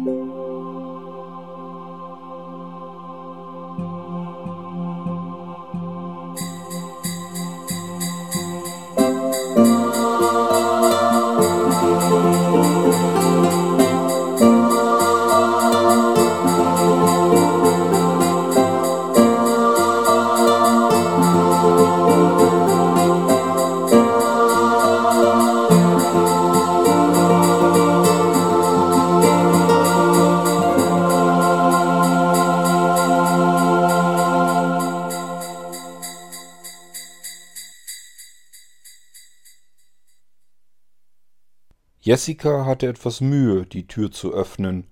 Oh. Jessica hatte etwas Mühe, die Tür zu öffnen.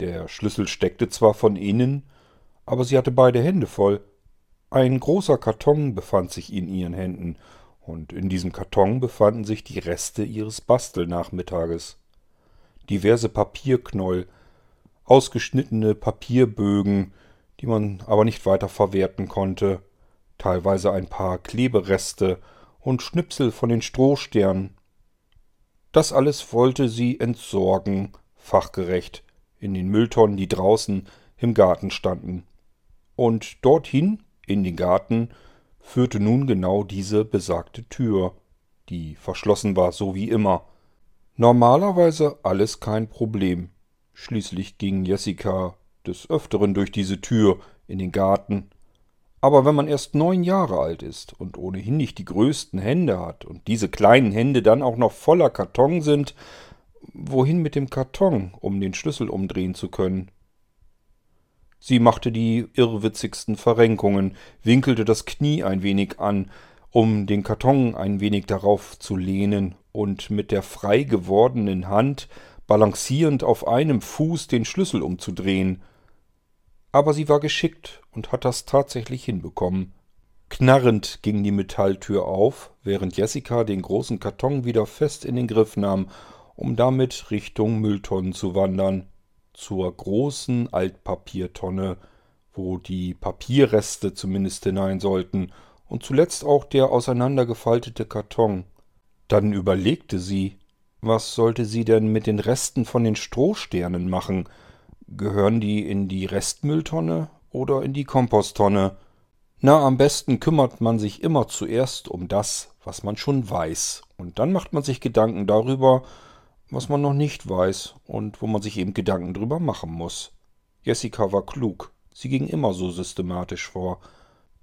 Der Schlüssel steckte zwar von innen, aber sie hatte beide Hände voll. Ein großer Karton befand sich in ihren Händen, und in diesem Karton befanden sich die Reste ihres Bastelnachmittages. Diverse Papierknäuel, ausgeschnittene Papierbögen, die man aber nicht weiter verwerten konnte, teilweise ein paar Klebereste und Schnipsel von den Strohsternen, das alles wollte sie entsorgen, fachgerecht, in den Mülltonnen, die draußen im Garten standen. Und dorthin, in den Garten, führte nun genau diese besagte Tür, die verschlossen war, so wie immer. Normalerweise alles kein Problem. Schließlich ging Jessica des Öfteren durch diese Tür in den Garten, aber wenn man erst neun Jahre alt ist und ohnehin nicht die größten Hände hat und diese kleinen Hände dann auch noch voller Karton sind, wohin mit dem Karton, um den Schlüssel umdrehen zu können? Sie machte die irrwitzigsten Verrenkungen, winkelte das Knie ein wenig an, um den Karton ein wenig darauf zu lehnen und mit der frei gewordenen Hand balancierend auf einem Fuß den Schlüssel umzudrehen – aber sie war geschickt und hat das tatsächlich hinbekommen. Knarrend ging die Metalltür auf, während Jessica den großen Karton wieder fest in den Griff nahm, um damit Richtung Mülltonnen zu wandern, zur großen Altpapiertonne, wo die Papierreste zumindest hinein sollten, und zuletzt auch der auseinandergefaltete Karton. Dann überlegte sie, was sollte sie denn mit den Resten von den Strohsternen machen, Gehören die in die Restmülltonne oder in die Komposttonne? Na, am besten kümmert man sich immer zuerst um das, was man schon weiß. Und dann macht man sich Gedanken darüber, was man noch nicht weiß und wo man sich eben Gedanken drüber machen muss. Jessica war klug. Sie ging immer so systematisch vor.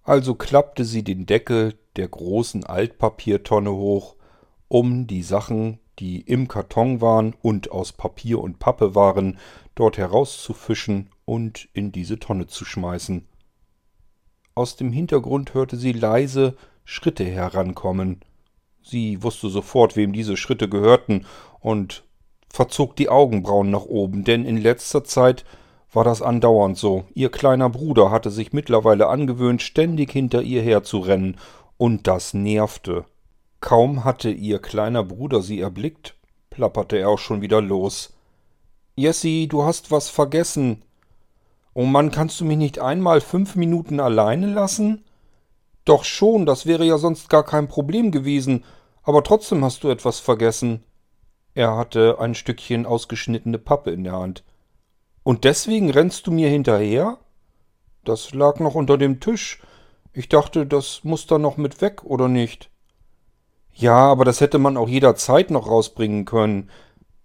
Also klappte sie den Deckel der großen Altpapiertonne hoch, um die Sachen, die im Karton waren und aus Papier und Pappe waren, dort herauszufischen und in diese Tonne zu schmeißen. Aus dem Hintergrund hörte sie leise Schritte herankommen. Sie wusste sofort, wem diese Schritte gehörten, und verzog die Augenbrauen nach oben, denn in letzter Zeit war das andauernd so. Ihr kleiner Bruder hatte sich mittlerweile angewöhnt, ständig hinter ihr herzurennen, und das nervte. Kaum hatte ihr kleiner Bruder sie erblickt, plapperte er auch schon wieder los. Jessie, du hast was vergessen. Oh Mann, kannst du mich nicht einmal fünf Minuten alleine lassen? Doch schon, das wäre ja sonst gar kein Problem gewesen, aber trotzdem hast du etwas vergessen. Er hatte ein Stückchen ausgeschnittene Pappe in der Hand. Und deswegen rennst du mir hinterher? Das lag noch unter dem Tisch. Ich dachte, das muss da noch mit weg, oder nicht? Ja, aber das hätte man auch jederzeit noch rausbringen können.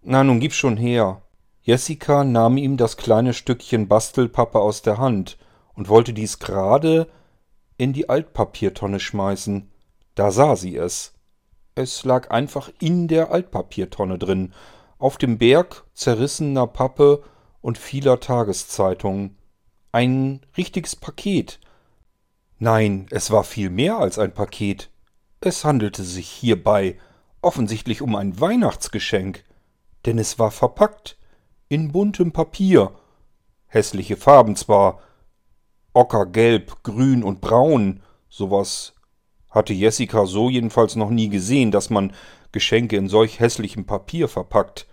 Na, nun gib schon her. Jessica nahm ihm das kleine Stückchen Bastelpappe aus der Hand und wollte dies gerade in die Altpapiertonne schmeißen. Da sah sie es. Es lag einfach in der Altpapiertonne drin, auf dem Berg zerrissener Pappe und vieler Tageszeitungen. Ein richtiges Paket. Nein, es war viel mehr als ein Paket. Es handelte sich hierbei offensichtlich um ein Weihnachtsgeschenk, denn es war verpackt in buntem Papier, hässliche Farben zwar, ockergelb, grün und braun, sowas hatte Jessica so jedenfalls noch nie gesehen, dass man Geschenke in solch hässlichem Papier verpackt,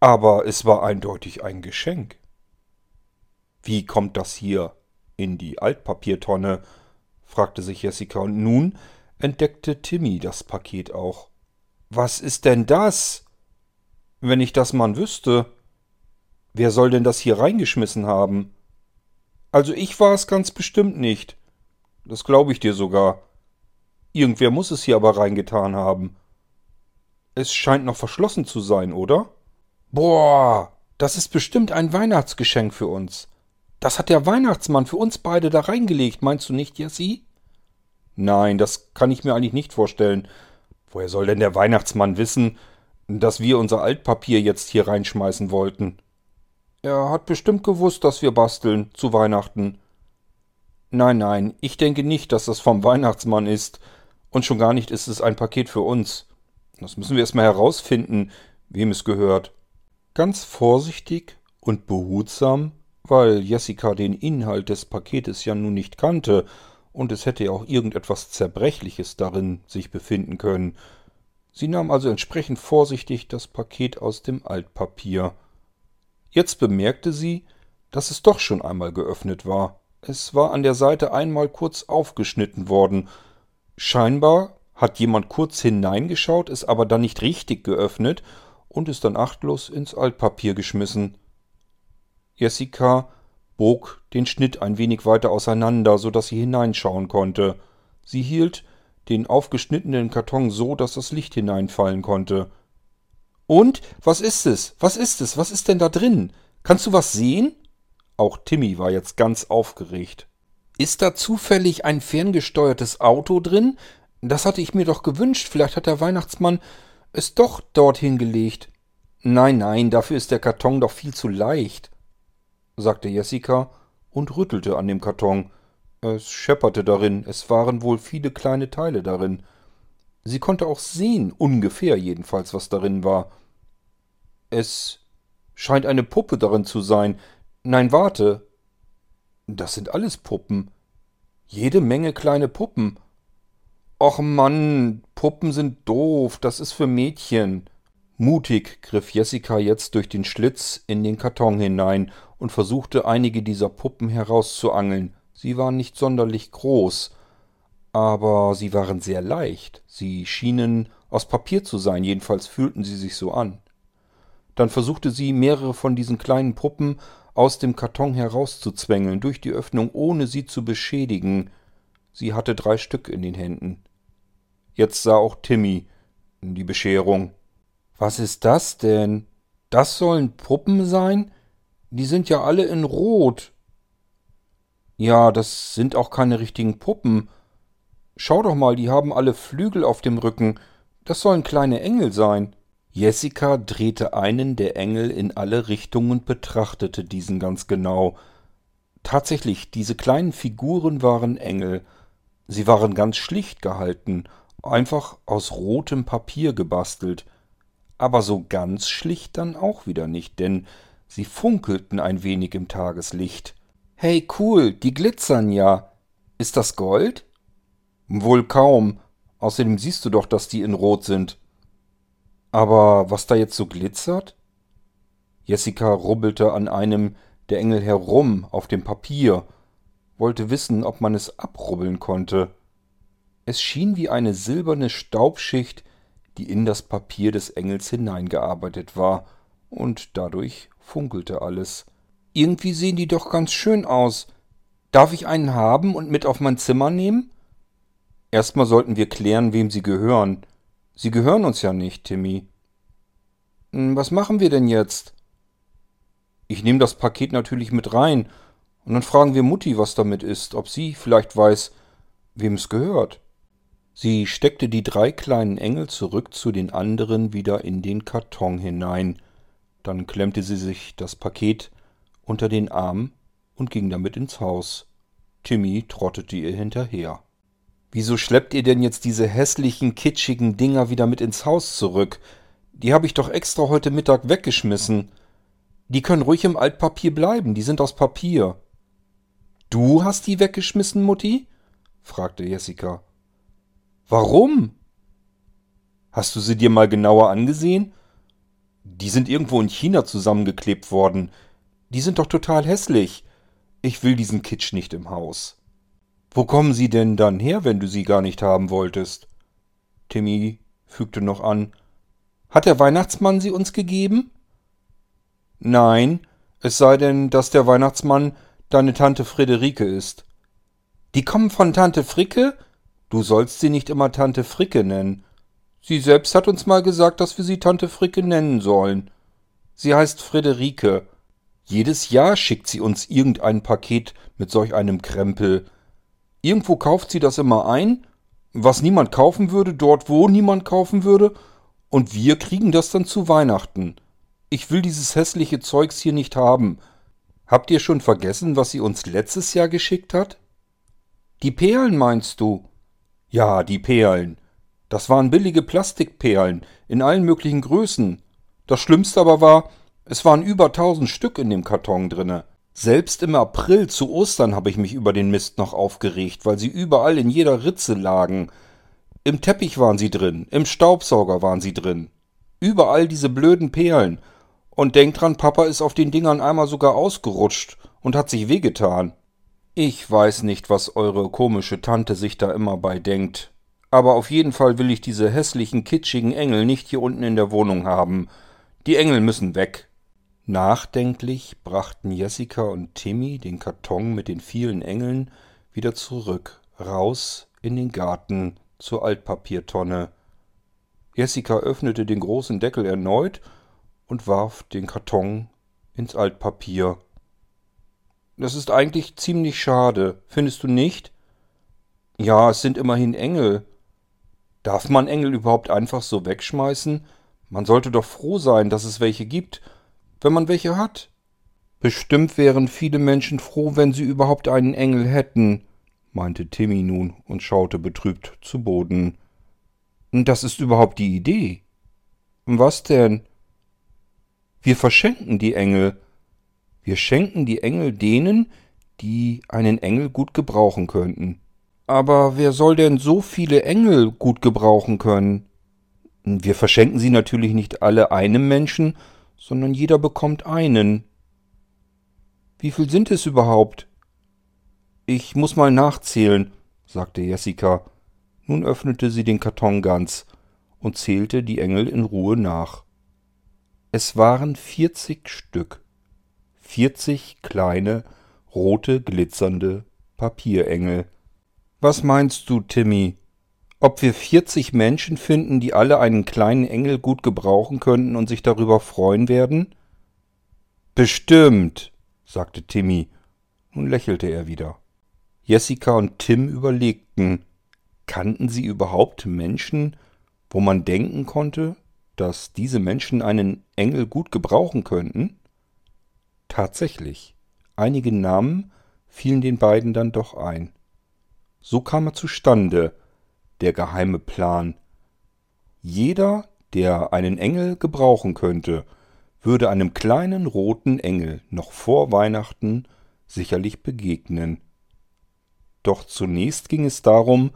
aber es war eindeutig ein Geschenk. Wie kommt das hier in die Altpapiertonne? fragte sich Jessica, und nun entdeckte Timmy das Paket auch. Was ist denn das? Wenn ich das man wüsste. Wer soll denn das hier reingeschmissen haben? Also ich war es ganz bestimmt nicht. Das glaube ich dir sogar. Irgendwer muss es hier aber reingetan haben. Es scheint noch verschlossen zu sein, oder? Boah, das ist bestimmt ein Weihnachtsgeschenk für uns. Das hat der Weihnachtsmann für uns beide da reingelegt, meinst du nicht, Jessie? Nein, das kann ich mir eigentlich nicht vorstellen. Woher soll denn der Weihnachtsmann wissen, dass wir unser Altpapier jetzt hier reinschmeißen wollten? Er hat bestimmt gewusst, dass wir basteln zu Weihnachten. Nein, nein, ich denke nicht, dass das vom Weihnachtsmann ist. Und schon gar nicht ist es ein Paket für uns. Das müssen wir erstmal herausfinden, wem es gehört. Ganz vorsichtig und behutsam, weil Jessica den Inhalt des Paketes ja nun nicht kannte, und es hätte ja auch irgendetwas Zerbrechliches darin sich befinden können. Sie nahm also entsprechend vorsichtig das Paket aus dem Altpapier. Jetzt bemerkte sie, dass es doch schon einmal geöffnet war. Es war an der Seite einmal kurz aufgeschnitten worden. Scheinbar hat jemand kurz hineingeschaut, es aber dann nicht richtig geöffnet und es dann achtlos ins Altpapier geschmissen. Jessica bog den Schnitt ein wenig weiter auseinander, so dass sie hineinschauen konnte. Sie hielt den aufgeschnittenen Karton so, dass das Licht hineinfallen konnte. Und? Was ist es? Was ist es? Was ist denn da drin? Kannst du was sehen? Auch Timmy war jetzt ganz aufgeregt. Ist da zufällig ein ferngesteuertes Auto drin? Das hatte ich mir doch gewünscht. Vielleicht hat der Weihnachtsmann es doch dorthin gelegt. Nein, nein, dafür ist der Karton doch viel zu leicht, sagte Jessica und rüttelte an dem Karton. Es schepperte darin, es waren wohl viele kleine Teile darin. Sie konnte auch sehen, ungefähr jedenfalls, was darin war. Es scheint eine Puppe darin zu sein. Nein, warte. Das sind alles Puppen. Jede Menge kleine Puppen. Och Mann, Puppen sind doof, das ist für Mädchen. Mutig griff Jessica jetzt durch den Schlitz in den Karton hinein und versuchte einige dieser Puppen herauszuangeln. Sie waren nicht sonderlich groß, aber sie waren sehr leicht. Sie schienen aus Papier zu sein, jedenfalls fühlten sie sich so an. Dann versuchte sie, mehrere von diesen kleinen Puppen aus dem Karton herauszuzwängeln, durch die Öffnung, ohne sie zu beschädigen. Sie hatte drei Stück in den Händen. Jetzt sah auch Timmy die Bescherung. Was ist das denn? Das sollen Puppen sein? Die sind ja alle in Rot. Ja, das sind auch keine richtigen Puppen. Schau doch mal, die haben alle Flügel auf dem Rücken. Das sollen kleine Engel sein. Jessica drehte einen der Engel in alle Richtungen und betrachtete diesen ganz genau. Tatsächlich, diese kleinen Figuren waren Engel, Sie waren ganz schlicht gehalten, einfach aus rotem Papier gebastelt, aber so ganz schlicht dann auch wieder nicht, denn sie funkelten ein wenig im Tageslicht. Hey, cool, die glitzern ja. Ist das Gold? Wohl kaum. Außerdem siehst du doch, dass die in Rot sind. Aber was da jetzt so glitzert? Jessica rubbelte an einem der Engel herum auf dem Papier wollte wissen, ob man es abrubbeln konnte. Es schien wie eine silberne Staubschicht, die in das Papier des Engels hineingearbeitet war, und dadurch funkelte alles. Irgendwie sehen die doch ganz schön aus. Darf ich einen haben und mit auf mein Zimmer nehmen? Erstmal sollten wir klären, wem sie gehören. Sie gehören uns ja nicht, Timmy. Hm, was machen wir denn jetzt? Ich nehme das Paket natürlich mit rein und dann fragen wir Mutti, was damit ist, ob sie vielleicht weiß, wem es gehört. Sie steckte die drei kleinen Engel zurück zu den anderen wieder in den Karton hinein. Dann klemmte sie sich das Paket unter den Arm und ging damit ins Haus. Timmy trottete ihr hinterher. Wieso schleppt ihr denn jetzt diese hässlichen, kitschigen Dinger wieder mit ins Haus zurück? Die habe ich doch extra heute Mittag weggeschmissen. Die können ruhig im Altpapier bleiben, die sind aus Papier. Du hast die weggeschmissen, Mutti? fragte Jessica. Warum? Hast du sie dir mal genauer angesehen? Die sind irgendwo in China zusammengeklebt worden. Die sind doch total hässlich. Ich will diesen Kitsch nicht im Haus. Wo kommen sie denn dann her, wenn du sie gar nicht haben wolltest? Timmy fügte noch an. Hat der Weihnachtsmann sie uns gegeben? Nein, Es sei denn, dass der Weihnachtsmann deine Tante Friederike ist. Die kommen von Tante Fricke? Du sollst sie nicht immer Tante Fricke nennen. Sie selbst hat uns mal gesagt, dass wir sie Tante Fricke nennen sollen. Sie heißt Friederike. Jedes Jahr schickt sie uns irgendein Paket mit solch einem Krempel. Irgendwo kauft sie das immer ein, was niemand kaufen würde, dort wo niemand kaufen würde, und wir kriegen das dann zu Weihnachten. Ich will dieses hässliche Zeugs hier nicht haben. Habt ihr schon vergessen, was sie uns letztes Jahr geschickt hat? Die Perlen meinst du? Ja, die Perlen. Das waren billige Plastikperlen in allen möglichen Größen. Das Schlimmste aber war, es waren über tausend Stück in dem Karton drinne. Selbst im April zu Ostern habe ich mich über den Mist noch aufgeregt, weil sie überall in jeder Ritze lagen. Im Teppich waren sie drin, im Staubsauger waren sie drin. Überall diese blöden Perlen. Und denk dran, Papa ist auf den Dingern einmal sogar ausgerutscht und hat sich wehgetan. Ich weiß nicht, was eure komische Tante sich da immer bei denkt. Aber auf jeden Fall will ich diese hässlichen, kitschigen Engel nicht hier unten in der Wohnung haben. Die Engel müssen weg. Nachdenklich brachten Jessica und Timmy den Karton mit den vielen Engeln wieder zurück, raus in den Garten zur Altpapiertonne. Jessica öffnete den großen Deckel erneut und warf den Karton ins Altpapier. Das ist eigentlich ziemlich schade, findest du nicht? Ja, es sind immerhin Engel. Darf man Engel überhaupt einfach so wegschmeißen? Man sollte doch froh sein, dass es welche gibt, wenn man welche hat. Bestimmt wären viele Menschen froh, wenn sie überhaupt einen Engel hätten, meinte Timmy nun und schaute betrübt zu Boden. Das ist überhaupt die Idee. Was denn? Wir verschenken die Engel. Wir schenken die Engel denen, die einen Engel gut gebrauchen könnten. Aber wer soll denn so viele Engel gut gebrauchen können? Wir verschenken sie natürlich nicht alle einem Menschen, sondern jeder bekommt einen. Wie viel sind es überhaupt? Ich muss mal nachzählen, sagte Jessica. Nun öffnete sie den Karton ganz und zählte die Engel in Ruhe nach. Es waren vierzig Stück vierzig kleine, rote, glitzernde Papierengel. Was meinst du, Timmy? Ob wir vierzig Menschen finden, die alle einen kleinen Engel gut gebrauchen könnten und sich darüber freuen werden? Bestimmt, sagte Timmy. Nun lächelte er wieder. Jessica und Tim überlegten, kannten sie überhaupt Menschen, wo man denken konnte, dass diese Menschen einen Engel gut gebrauchen könnten? Tatsächlich, einige Namen fielen den beiden dann doch ein. So kam er zustande, der geheime Plan. Jeder, der einen Engel gebrauchen könnte, würde einem kleinen roten Engel noch vor Weihnachten sicherlich begegnen. Doch zunächst ging es darum,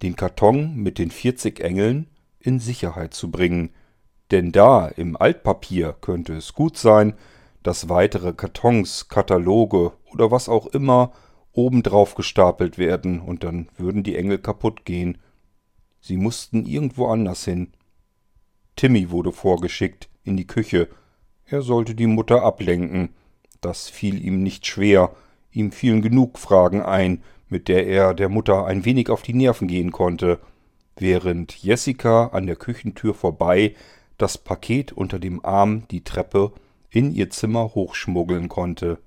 den Karton mit den vierzig Engeln in Sicherheit zu bringen, denn da im Altpapier könnte es gut sein, dass weitere Kartons, Kataloge oder was auch immer obendrauf gestapelt werden und dann würden die Engel kaputt gehen. Sie mussten irgendwo anders hin. Timmy wurde vorgeschickt in die Küche. Er sollte die Mutter ablenken. Das fiel ihm nicht schwer. Ihm fielen genug Fragen ein, mit der er der Mutter ein wenig auf die Nerven gehen konnte, während Jessica an der Küchentür vorbei das Paket unter dem Arm die Treppe in ihr Zimmer hochschmuggeln konnte.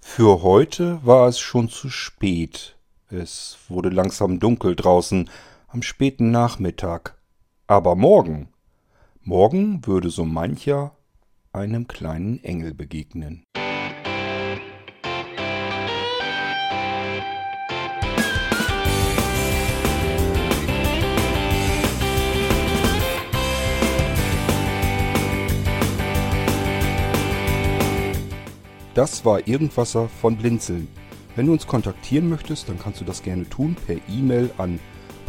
Für heute war es schon zu spät. Es wurde langsam dunkel draußen am späten Nachmittag. Aber morgen, morgen würde so mancher einem kleinen Engel begegnen. Das war Irgendwasser von Blinzeln. Wenn du uns kontaktieren möchtest, dann kannst du das gerne tun per E-Mail an